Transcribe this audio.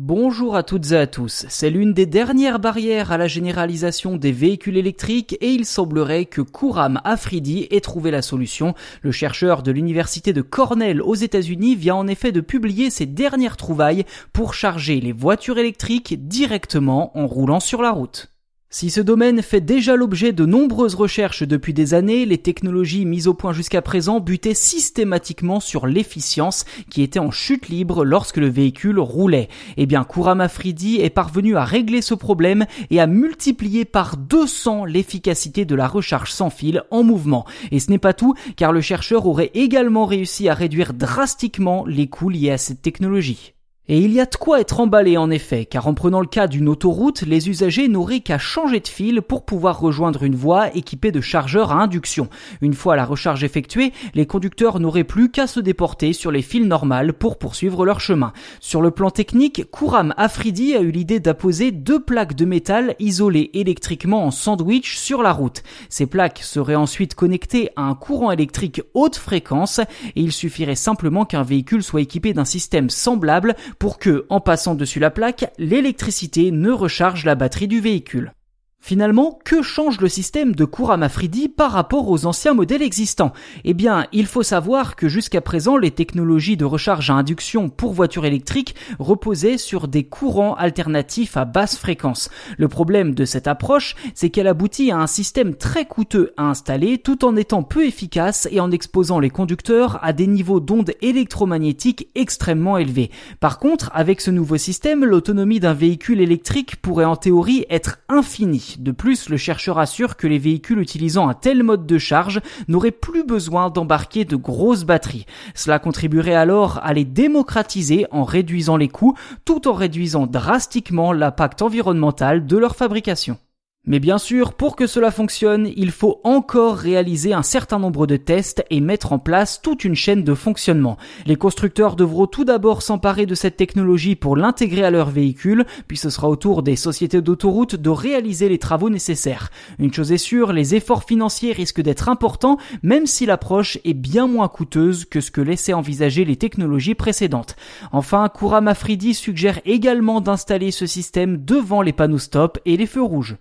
Bonjour à toutes et à tous. C'est l'une des dernières barrières à la généralisation des véhicules électriques et il semblerait que Kouram Afridi ait trouvé la solution. Le chercheur de l'université de Cornell aux États-Unis vient en effet de publier ses dernières trouvailles pour charger les voitures électriques directement en roulant sur la route. Si ce domaine fait déjà l'objet de nombreuses recherches depuis des années, les technologies mises au point jusqu'à présent butaient systématiquement sur l'efficience qui était en chute libre lorsque le véhicule roulait. Eh bien, Kurama Fridi est parvenu à régler ce problème et à multiplier par 200 l'efficacité de la recharge sans fil en mouvement. Et ce n'est pas tout, car le chercheur aurait également réussi à réduire drastiquement les coûts liés à cette technologie. Et il y a de quoi être emballé en effet, car en prenant le cas d'une autoroute, les usagers n'auraient qu'à changer de fil pour pouvoir rejoindre une voie équipée de chargeurs à induction. Une fois la recharge effectuée, les conducteurs n'auraient plus qu'à se déporter sur les fils normales pour poursuivre leur chemin. Sur le plan technique, Kouram Afridi a eu l'idée d'apposer deux plaques de métal isolées électriquement en sandwich sur la route. Ces plaques seraient ensuite connectées à un courant électrique haute fréquence et il suffirait simplement qu'un véhicule soit équipé d'un système semblable pour que, en passant dessus la plaque, l'électricité ne recharge la batterie du véhicule. Finalement, que change le système de Kurama-Fridi par rapport aux anciens modèles existants? Eh bien, il faut savoir que jusqu'à présent, les technologies de recharge à induction pour voitures électriques reposaient sur des courants alternatifs à basse fréquence. Le problème de cette approche, c'est qu'elle aboutit à un système très coûteux à installer tout en étant peu efficace et en exposant les conducteurs à des niveaux d'ondes électromagnétiques extrêmement élevés. Par contre, avec ce nouveau système, l'autonomie d'un véhicule électrique pourrait en théorie être infinie. De plus, le chercheur assure que les véhicules utilisant un tel mode de charge n'auraient plus besoin d'embarquer de grosses batteries. Cela contribuerait alors à les démocratiser en réduisant les coûts tout en réduisant drastiquement l'impact environnemental de leur fabrication. Mais bien sûr, pour que cela fonctionne, il faut encore réaliser un certain nombre de tests et mettre en place toute une chaîne de fonctionnement. Les constructeurs devront tout d'abord s'emparer de cette technologie pour l'intégrer à leur véhicule, puis ce sera au tour des sociétés d'autoroutes de réaliser les travaux nécessaires. Une chose est sûre, les efforts financiers risquent d'être importants, même si l'approche est bien moins coûteuse que ce que laissaient envisager les technologies précédentes. Enfin, Kurama Fridi suggère également d'installer ce système devant les panneaux stop et les feux rouges.